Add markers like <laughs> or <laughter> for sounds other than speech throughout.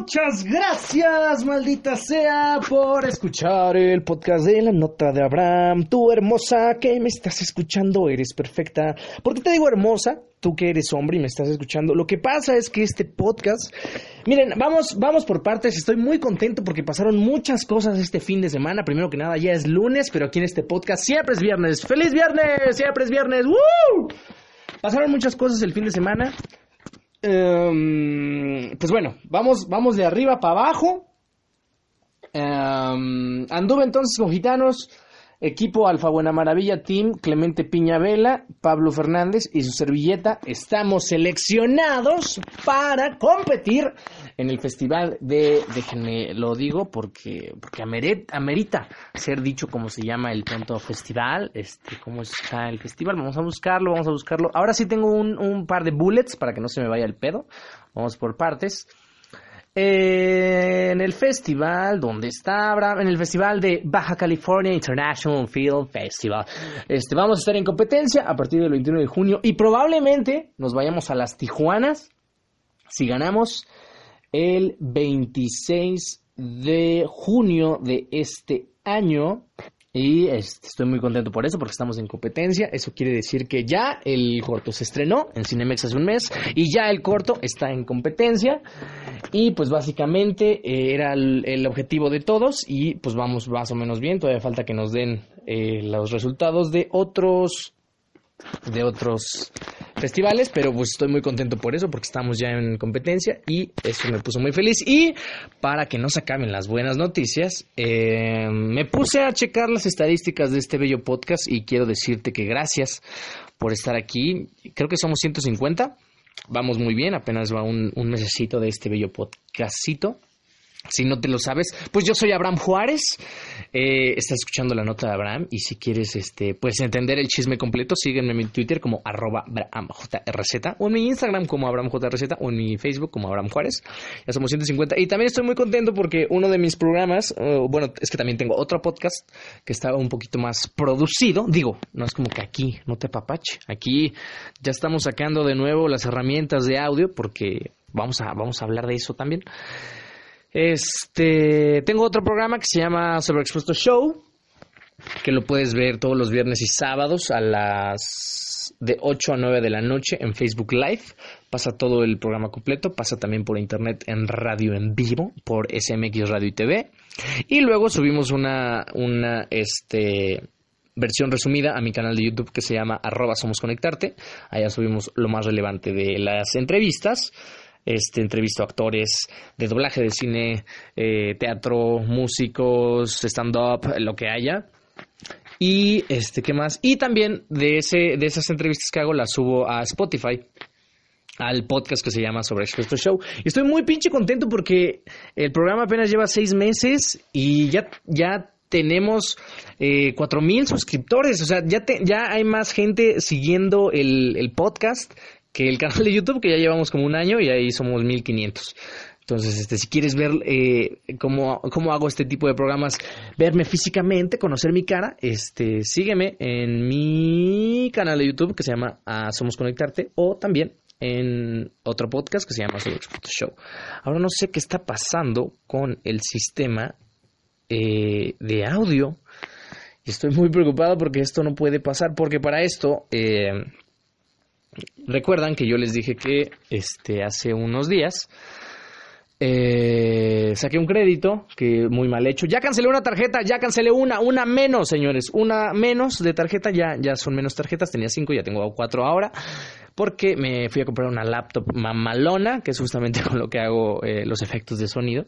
Muchas gracias, maldita sea, por escuchar el podcast de la nota de Abraham. Tú, hermosa, que me estás escuchando, eres perfecta. ¿Por qué te digo hermosa? Tú que eres hombre y me estás escuchando. Lo que pasa es que este podcast, miren, vamos, vamos por partes. Estoy muy contento porque pasaron muchas cosas este fin de semana. Primero que nada, ya es lunes, pero aquí en este podcast siempre es viernes. ¡Feliz viernes! Siempre es viernes. ¡Woo! Pasaron muchas cosas el fin de semana. Em, pues bueno, vamos, vamos de arriba para abajo. Em, anduve entonces con gitanos, equipo Alfa Buena Maravilla, Team Clemente Piñavela, Pablo Fernández y su servilleta. Estamos seleccionados para competir en el festival de, déjenme lo digo porque, porque amerita ser dicho cómo se llama el tonto festival, este, cómo está el festival, vamos a buscarlo, vamos a buscarlo. Ahora sí tengo un, un par de bullets para que no se me vaya el pedo, vamos por partes. En el festival, ¿dónde está Abraham? En el festival de Baja California International Film Festival. Este, vamos a estar en competencia a partir del 21 de junio y probablemente nos vayamos a las Tijuanas si ganamos el 26 de junio de este año. Y este, estoy muy contento por eso, porque estamos en competencia. Eso quiere decir que ya el corto se estrenó en Cinemex hace un mes y ya el corto está en competencia. Y pues básicamente eh, era el, objetivo de todos y pues vamos más o menos bien. Todavía falta que nos den eh, los resultados de otros de otros festivales, pero pues estoy muy contento por eso, porque estamos ya en competencia y eso me puso muy feliz. Y para que no se acaben las buenas noticias, eh, me puse a checar las estadísticas de este bello podcast y quiero decirte que gracias por estar aquí. Creo que somos 150. Vamos muy bien, apenas va un, un mesecito de este bello podcastito. Si no te lo sabes, pues yo soy Abraham Juárez. Eh, estás escuchando la nota de Abraham y si quieres este, pues entender el chisme completo, sígueme en mi Twitter como arroba AbrahamJRZ o en mi Instagram como AbrahamJRZ o en mi Facebook como Abraham Juárez. Ya somos 150. Y también estoy muy contento porque uno de mis programas, uh, bueno, es que también tengo otro podcast que estaba un poquito más producido. Digo, no es como que aquí, no te papache. Aquí ya estamos sacando de nuevo las herramientas de audio porque vamos a, vamos a hablar de eso también. Este, tengo otro programa que se llama Sobreexpuesto Show, que lo puedes ver todos los viernes y sábados a las de 8 a 9 de la noche en Facebook Live. Pasa todo el programa completo, pasa también por internet en radio en vivo, por SMX Radio y TV. Y luego subimos una, una este, versión resumida a mi canal de YouTube que se llama arroba somos conectarte. Allá subimos lo más relevante de las entrevistas este, entrevisto a actores de doblaje de cine, eh, teatro, músicos, stand-up, lo que haya. Y este, ¿qué más? Y también de ese, de esas entrevistas que hago las subo a Spotify al podcast que se llama Sobre Expresso Show. Y estoy muy pinche contento porque el programa apenas lleva seis meses y ya, ya tenemos eh, cuatro mil suscriptores. O sea, ya, ya hay más gente siguiendo el, el podcast que el canal de YouTube, que ya llevamos como un año y ahí somos 1500. Entonces, este, si quieres ver eh, cómo, cómo, hago este tipo de programas, verme físicamente, conocer mi cara, este, sígueme en mi canal de YouTube que se llama ah, Somos Conectarte o también en otro podcast que se llama Solo Show. Ahora no sé qué está pasando con el sistema eh, de audio y estoy muy preocupado porque esto no puede pasar porque para esto... Eh, Recuerdan que yo les dije que este, hace unos días eh, saqué un crédito que muy mal hecho. Ya cancelé una tarjeta, ya cancelé una, una menos, señores, una menos de tarjeta, ya, ya son menos tarjetas, tenía cinco, ya tengo cuatro ahora, porque me fui a comprar una laptop mamalona, que es justamente <laughs> con lo que hago eh, los efectos de sonido.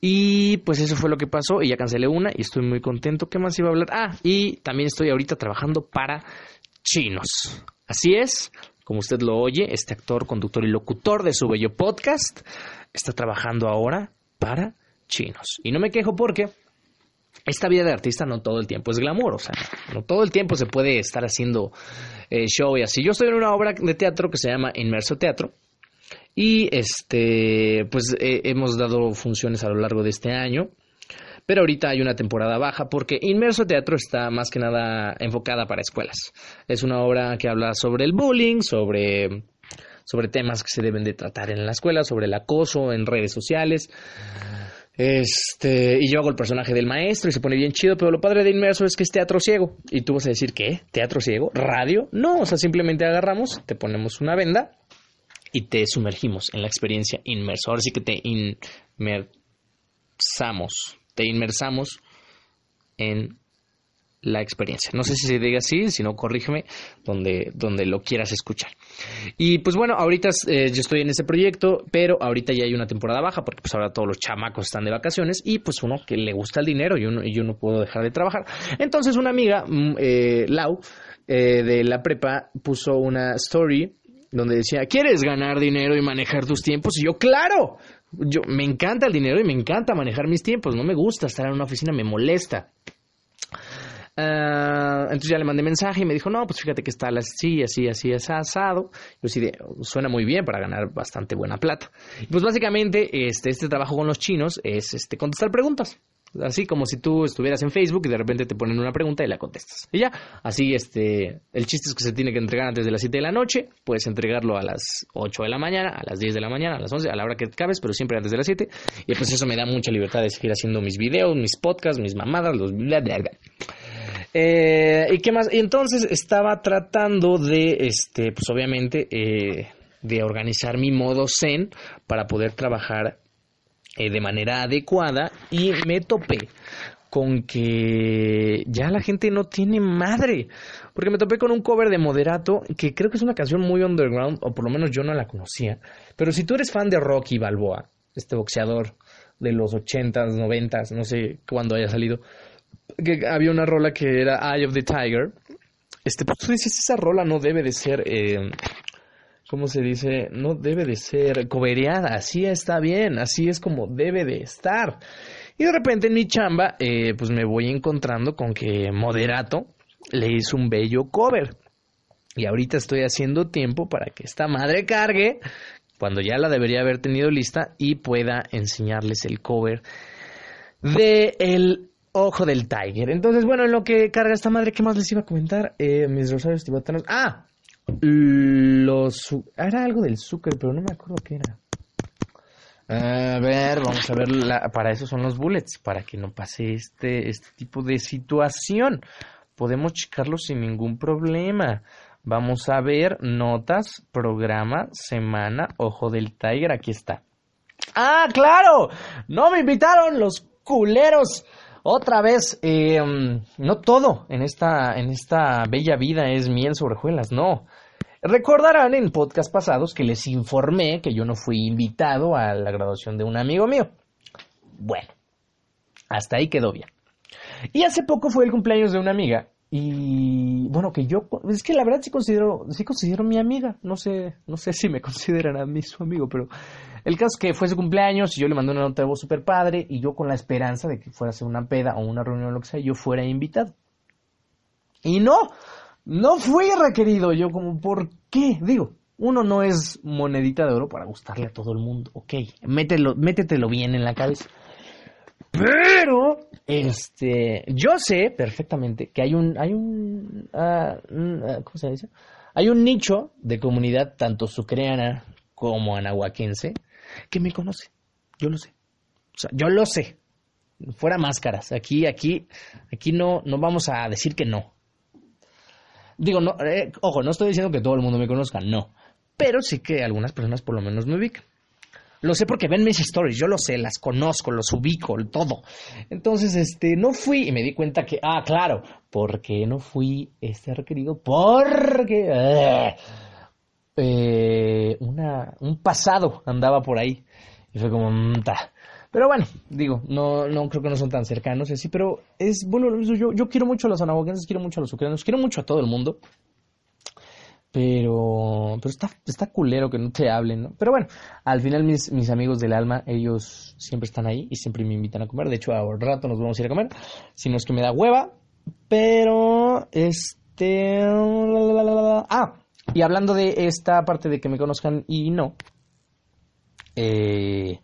Y pues eso fue lo que pasó y ya cancelé una y estoy muy contento. ¿Qué más iba a hablar? Ah, y también estoy ahorita trabajando para chinos. Así es, como usted lo oye, este actor, conductor y locutor de su bello podcast está trabajando ahora para chinos. Y no me quejo porque esta vida de artista no todo el tiempo es glamour, o sea, no todo el tiempo se puede estar haciendo eh, show y así. Yo estoy en una obra de teatro que se llama Inmerso Teatro y este, pues eh, hemos dado funciones a lo largo de este año pero ahorita hay una temporada baja porque Inmerso Teatro está más que nada enfocada para escuelas. Es una obra que habla sobre el bullying, sobre sobre temas que se deben de tratar en la escuela, sobre el acoso en redes sociales. Este, y yo hago el personaje del maestro y se pone bien chido, pero lo padre de Inmerso es que es teatro ciego. Y tú vas a decir, ¿qué? ¿Teatro ciego? ¿Radio? No, o sea, simplemente agarramos, te ponemos una venda y te sumergimos en la experiencia inmerso. Ahora sí que te inmersamos, te inmersamos en la experiencia. No sé si se diga así, si no, corrígeme donde, donde lo quieras escuchar. Y pues bueno, ahorita eh, yo estoy en ese proyecto, pero ahorita ya hay una temporada baja porque pues ahora todos los chamacos están de vacaciones y pues uno que le gusta el dinero y, uno, yo no puedo dejar de trabajar. Entonces una amiga, mm, eh, Lau, eh, de la prepa, puso una story donde decía, ¿quieres ganar dinero y manejar tus tiempos? Y yo, claro, yo me encanta el dinero y me encanta manejar mis tiempos, no me gusta estar en una oficina, me molesta. Ah, entonces ya le mandé mensaje y me dijo, no, pues fíjate que está así, así, así, asado. Yo sí, suena muy bien para ganar bastante buena plata. Y pues básicamente este, este trabajo con los chinos es este, contestar preguntas. Así como si tú estuvieras en Facebook y de repente te ponen una pregunta y la contestas. Y ya, así este, el chiste es que se tiene que entregar antes de las 7 de la noche, puedes entregarlo a las 8 de la mañana, a las 10 de la mañana, a las 11, a la hora que cabes, pero siempre antes de las 7. Y pues eso me da mucha libertad de seguir haciendo mis videos, mis podcasts, mis mamadas, los bla, bla, bla. Eh, ¿Y qué más? Y entonces estaba tratando de, este, pues obviamente, eh, de organizar mi modo zen para poder trabajar eh, de manera adecuada y me topé con que ya la gente no tiene madre. Porque me topé con un cover de Moderato que creo que es una canción muy underground, o por lo menos yo no la conocía. Pero si tú eres fan de Rocky Balboa, este boxeador de los 80s, 90s, no sé cuándo haya salido, que había una rola que era Eye of the Tiger. Este, pues tú dices, esa rola no debe de ser, eh, ¿cómo se dice? No debe de ser cobereada, así está bien, así es como debe de estar. Y de repente en mi chamba, eh, pues me voy encontrando con que Moderato le hizo un bello cover. Y ahorita estoy haciendo tiempo para que esta madre cargue, cuando ya la debería haber tenido lista, y pueda enseñarles el cover de el Ojo del Tiger. Entonces, bueno, en lo que carga esta madre, ¿qué más les iba a comentar? Eh, mis rosarios tibetanos. Ah, los. Era algo del Zucker, pero no me acuerdo qué era. A ver, vamos a ver. para eso son los bullets, para que no pase este, este tipo de situación. Podemos checarlo sin ningún problema. Vamos a ver notas, programa, semana, ojo del Tiger. Aquí está. ¡Ah, claro! No me invitaron los culeros otra vez, eh, no todo en esta, en esta bella vida es miel sobre hojuelas, no. Recordarán en podcast pasados que les informé que yo no fui invitado a la graduación de un amigo mío. Bueno, hasta ahí quedó bien. Y hace poco fue el cumpleaños de una amiga y bueno, que yo es que la verdad sí considero sí considero mi amiga, no sé, no sé si me consideran a mí su amigo, pero el caso es que fue su cumpleaños y yo le mandé una nota de voz super padre y yo con la esperanza de que fuera a ser una peda o una reunión o lo que sea, yo fuera invitado. Y no, no fui requerido. Yo como, ¿por qué? Digo, uno no es monedita de oro para gustarle a todo el mundo. Ok, mételo, métetelo bien en la cabeza. Pero, este, yo sé perfectamente que hay un, hay un, ah, ¿cómo se dice? Hay un nicho de comunidad tanto sucreana como anahuaquense que me conoce. Yo lo sé. O sea, yo lo sé. Fuera máscaras. Aquí, aquí, aquí no, no vamos a decir que no. Digo, no, eh, ojo, no estoy diciendo que todo el mundo me conozca, no. Pero sí que algunas personas por lo menos me ubican. Lo sé porque ven mis stories, yo lo sé, las conozco, los ubico, todo. Entonces, este, no fui y me di cuenta que, ah, claro, porque no fui este requerido, porque eh, eh, una, un pasado andaba por ahí. Y fue como, mm, Pero bueno, digo, no, no creo que no son tan cercanos así, pero es bueno Yo, yo quiero mucho a los anahuaquenses, quiero mucho a los ucranianos, quiero mucho a todo el mundo. Pero, pero está, está culero que no te hablen, ¿no? Pero bueno, al final mis, mis amigos del alma, ellos siempre están ahí y siempre me invitan a comer. De hecho, ahora rato nos vamos a ir a comer. Si no es que me da hueva. Pero, este... Ah, y hablando de esta parte de que me conozcan y no, eh,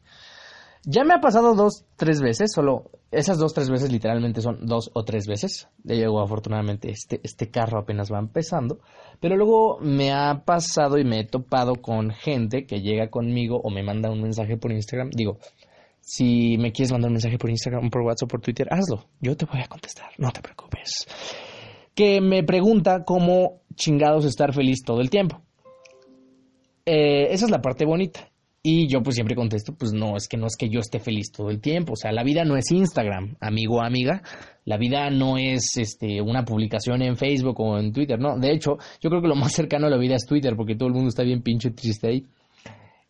Ya me ha pasado dos, tres veces, solo esas dos, tres veces literalmente son dos o tres veces. Ya llegó afortunadamente este, este carro apenas va empezando. Pero luego me ha pasado y me he topado con gente que llega conmigo o me manda un mensaje por Instagram. Digo, si me quieres mandar un mensaje por Instagram, por WhatsApp, por Twitter, hazlo. Yo te voy a contestar, no te preocupes. Que me pregunta cómo chingados estar feliz todo el tiempo. Eh, esa es la parte bonita. Y yo pues siempre contesto, pues no, es que no es que yo esté feliz todo el tiempo, o sea, la vida no es Instagram, amigo o amiga, la vida no es este una publicación en Facebook o en Twitter, no, de hecho, yo creo que lo más cercano a la vida es Twitter, porque todo el mundo está bien pinche triste ahí,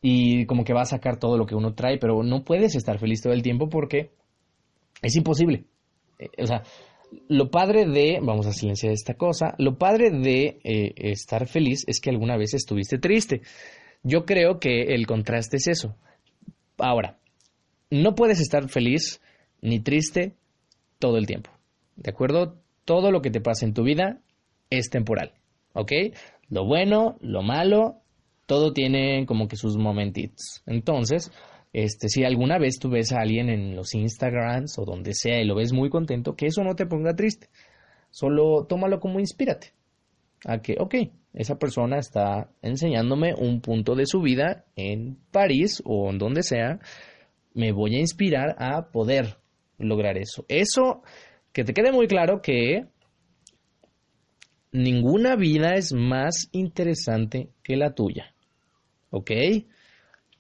y como que va a sacar todo lo que uno trae, pero no puedes estar feliz todo el tiempo porque es imposible, eh, o sea, lo padre de, vamos a silenciar esta cosa, lo padre de eh, estar feliz es que alguna vez estuviste triste. Yo creo que el contraste es eso. Ahora, no puedes estar feliz ni triste todo el tiempo. ¿De acuerdo? Todo lo que te pasa en tu vida es temporal. ¿Ok? Lo bueno, lo malo, todo tiene como que sus momentitos. Entonces, este, si alguna vez tú ves a alguien en los Instagrams o donde sea y lo ves muy contento, que eso no te ponga triste. Solo tómalo como inspírate. A que, ok, esa persona está enseñándome un punto de su vida en París o en donde sea, me voy a inspirar a poder lograr eso. Eso, que te quede muy claro que ninguna vida es más interesante que la tuya. ¿Ok?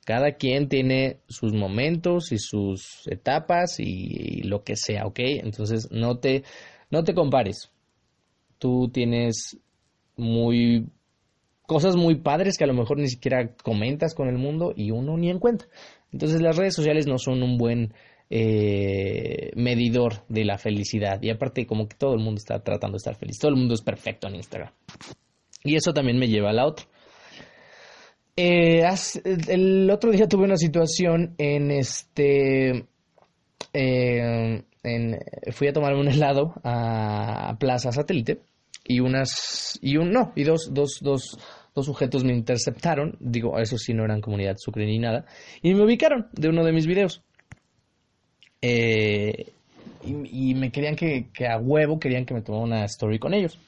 Cada quien tiene sus momentos y sus etapas y, lo que sea, ¿ok? Entonces no te, no te compares. Tú tienes muy cosas muy padres que a lo mejor ni siquiera comentas con el mundo y uno ni en cuenta. Entonces las redes sociales no son un buen eh, medidor de la felicidad. Y aparte como que todo el mundo está tratando de estar feliz. Todo el mundo es perfecto en Instagram. Y eso también me lleva a la otra. Eh, el otro día tuve una situación en este... Eh, fui a tomarme un helado a Plaza Satélite y unas y un no y dos dos dos dos sujetos me interceptaron. Digo eso sí no eran comunidad sucre ni nada. Y me ubicaron de uno de mis videos. Eh, y, me querían que, que, a huevo querían que me tomara una story con ellos.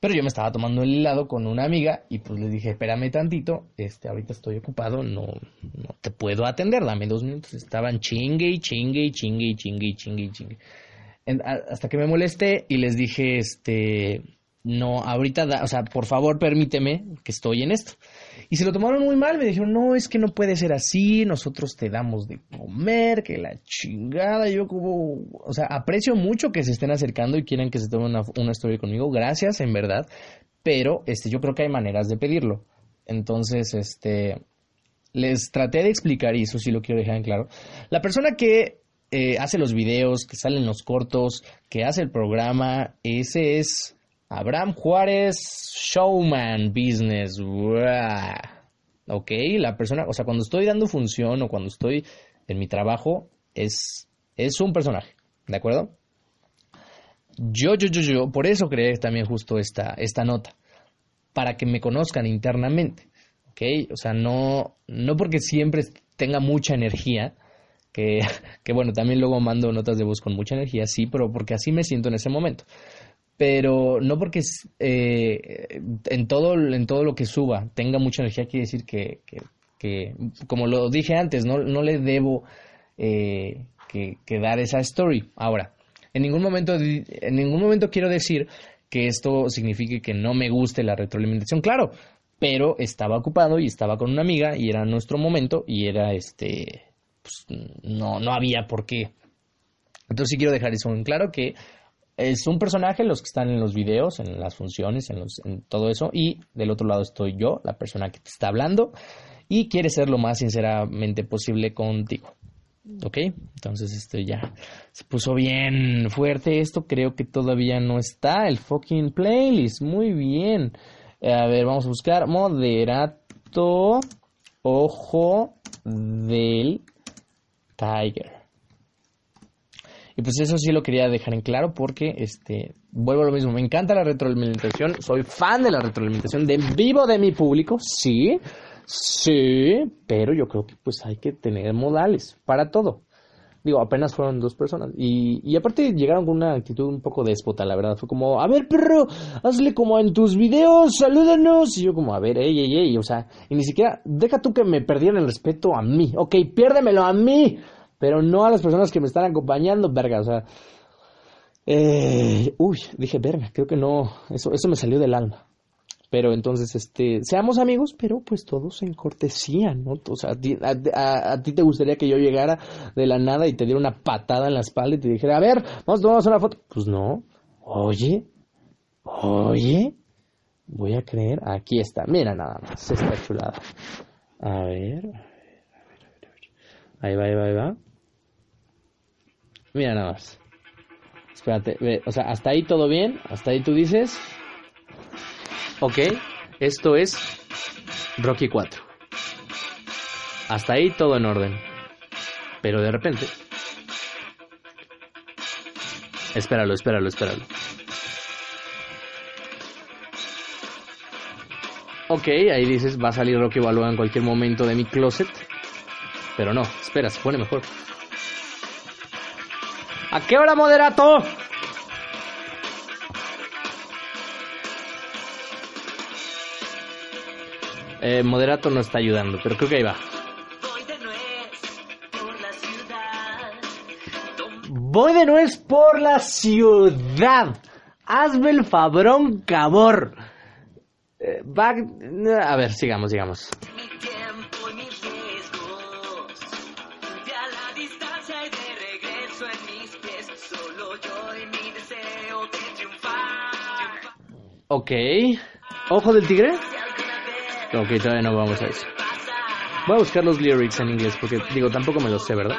Pero yo me estaba tomando el helado con una amiga y pues les dije espérame tantito este ahorita estoy ocupado no no te puedo atender dame dos minutos estaban chingue y chingue y chingue y chingue y chingue y chingue. Hasta que me molesté y les dije este no, ahorita, o sea, por favor permíteme que estoy en esto. Y se lo tomaron muy mal, me dijeron, no, es que no puede ser así, nosotros te damos de comer, que la chingada, yo como, o sea, aprecio mucho que se estén acercando y quieran que se tomen una, una historia conmigo, gracias, en verdad, pero este, yo creo que hay maneras de pedirlo. Entonces, este, les traté de explicar, y eso sí lo quiero dejar en claro, la persona que eh, hace los videos, que salen los cortos, que hace el programa, ese es Abraham Juárez, showman business. Ok, la persona, o sea, cuando estoy dando función o cuando estoy en mi trabajo, es, es un personaje, ¿de acuerdo? Yo, yo, yo, yo, por eso creé también justo esta, esta nota, para que me conozcan internamente, ¿ok? O sea, no, no porque siempre tenga mucha energía, que, <laughs> que bueno, también luego mando notas de voz con mucha energía, sí, pero porque así me siento en ese momento pero no porque eh, en, todo, en todo lo que suba tenga mucha energía, quiere decir que, que, como lo dije antes, no, no le debo eh, que, que, dar esa story. Ahora, en ningún, momento, en ningún momento quiero decir que esto signifique que no me guste la retroalimentación, claro, pero estaba ocupado y estaba con una amiga y era nuestro momento y era este, pues, no, no había por qué. Entonces sí quiero dejar eso en claro que es un personaje los que están en los videos, en las funciones, en, los, en todo eso. Y del otro lado estoy yo, la persona que te está hablando. Y quiere ser lo más sinceramente posible contigo. ¿Ok? Entonces esto ya se puso bien fuerte. Esto creo que todavía no está. El fucking playlist. Muy bien. A ver, vamos a buscar moderato ojo del tiger. Y pues eso sí lo quería dejar en claro porque, este, vuelvo a lo mismo, me encanta la retroalimentación, soy fan de la retroalimentación, de vivo de mi público, sí, Sí, pero yo creo que pues hay que tener modales para todo. Digo, apenas fueron dos personas. Y, y aparte llegaron con una actitud un poco déspota, la verdad. Fue como, a ver, perro, hazle como en tus videos, salúdanos. Y yo como, a ver, ey, ey, ey. O sea, y ni siquiera, deja tú que me perdieran el respeto a mí. Ok, piérdemelo a mí. Pero no a las personas que me están acompañando, verga. O sea, eh, uy, dije, verga, creo que no, eso, eso me salió del alma. Pero entonces, este, seamos amigos, pero pues todos en cortesía, ¿no? O sea, a ti, a, te gustaría que yo llegara de la nada y te diera una patada en la espalda y te dijera, a ver, vamos a tomar una foto. Pues no. Oye, oye, voy a creer, aquí está, mira nada más, esta chulada. A ver, ahí va, ahí va, ahí va. Mira nada más. Espérate, ve, o sea, hasta ahí todo bien, hasta ahí tú dices, Ok, esto es Rocky 4. Hasta ahí todo en orden. Pero de repente... Espéralo, espéralo, espéralo. Ok, ahí dices, va a salir Rocky Balboa en cualquier momento de mi closet. Pero no, espera, se pone mejor. ¿A qué hora, moderato? Eh, moderato no está ayudando, pero creo que ahí va. Voy de nuez por la ciudad. Hazme el fabrón, cabor. Eh, a ver, sigamos, sigamos. Ok. ¿Ojo del tigre? Ok, todavía no vamos a eso. Voy a buscar los lyrics en inglés porque, digo, tampoco me los sé, ¿verdad?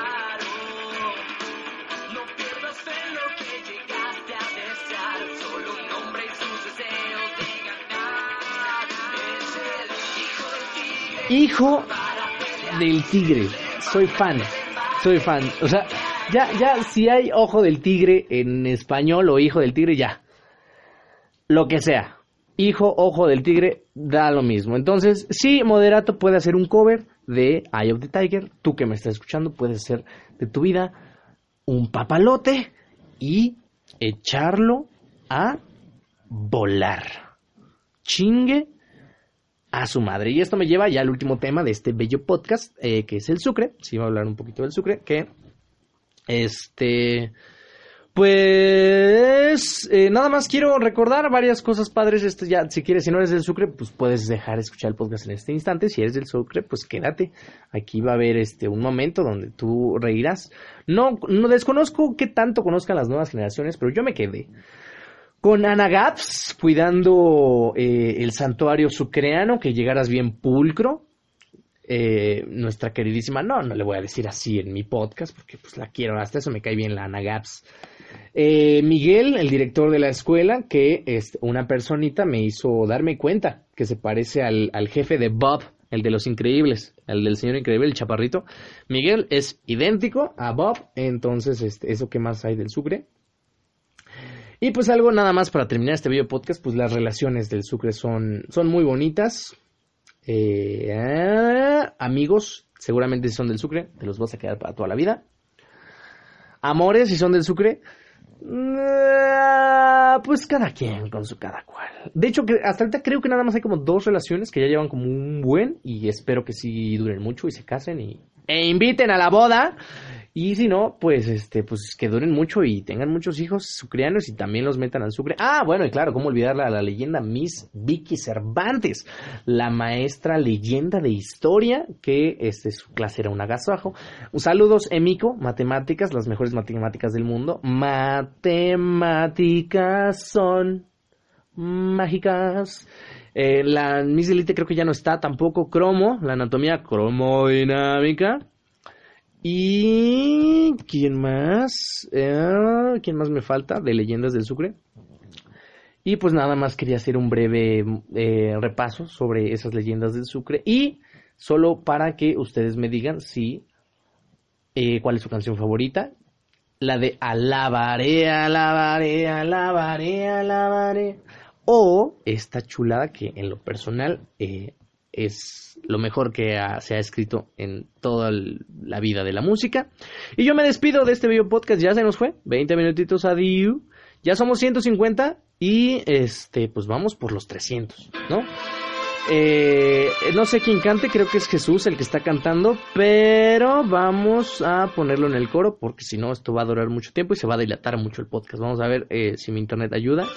Hijo del tigre. Soy fan. Soy fan. O sea, ya, ya, si hay ojo del tigre en español o hijo del tigre, ya. Lo que sea hijo, ojo del tigre, da lo mismo. Entonces, sí, Moderato puede hacer un cover de Eye of the Tiger. Tú que me estás escuchando, puedes hacer de tu vida un papalote y echarlo a volar. Chingue a su madre. Y esto me lleva ya al último tema de este bello podcast, eh, que es el sucre. Sí, voy a hablar un poquito del sucre, que este pues eh, nada más quiero recordar varias cosas padres. Este ya, si quieres, si no eres del Sucre, pues puedes dejar de escuchar el podcast en este instante. Si eres del Sucre, pues quédate. Aquí va a haber este un momento donde tú reirás. No, no desconozco qué tanto conozcan las nuevas generaciones, pero yo me quedé con Ana Gaps cuidando eh, el santuario sucreano, que llegaras bien pulcro. Eh, nuestra queridísima, no, no le voy a decir así en mi podcast, porque pues la quiero, hasta eso me cae bien la Ana Gaps eh, Miguel, el director de la escuela, que es una personita, me hizo darme cuenta que se parece al, jefe de Bob, el de los increíbles, el del señor increíble, el chaparrito. Miguel es idéntico a Bob, entonces este, eso que más hay del Sucre. Y pues algo nada más para terminar este video podcast, pues las relaciones del Sucre son, son muy bonitas. Eh, amigos, seguramente si son del Sucre, te los vas a quedar para toda la vida. Amores, si son del Sucre, pues cada quien con su cada cual. De hecho, que hasta ahorita creo que nada más hay como dos relaciones que ya llevan como un buen y espero que sí duren mucho y se casen y e inviten a la boda. Y si no, pues este, pues que duren mucho y tengan muchos hijos sucrianos y también los metan al sucre. Ah, bueno, y claro, cómo olvidarla a la leyenda Miss Vicky Cervantes, la maestra leyenda de historia, que este, su clase era un agasajo. Saludos, Emico, matemáticas, las mejores matemáticas del mundo. Matemáticas son mágicas. Eh, la Miss Elite creo que ya no está tampoco. Cromo, la anatomía cromodinámica. ¿Y quién más? Eh, ¿Quién más me falta de Leyendas del Sucre? Y pues nada más quería hacer un breve eh, repaso sobre esas leyendas del Sucre. Y solo para que ustedes me digan si cuál es su canción favorita. La de Alabaré, alabaré, alabaré, alabaré o esta chulada que en lo personal eh, es lo mejor que se ha escrito en toda la vida de la música. Y yo me despido de este video podcast, ya se nos fue, 20 minutitos adiós. Ya somos 150 y este, pues vamos por los 300, ¿no? Eh, no sé quién cante, creo que es Jesús el que está cantando, pero vamos a ponerlo en el coro porque si no esto va a durar mucho tiempo y se va a dilatar mucho el podcast. Vamos a ver eh, si mi internet ayuda.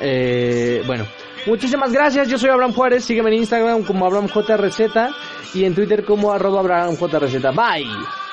Eh, bueno, muchísimas gracias. Yo soy Abraham Juárez. Sígueme en Instagram como AbrahamJRZ y en Twitter como arroba AbrahamJRZ. Bye.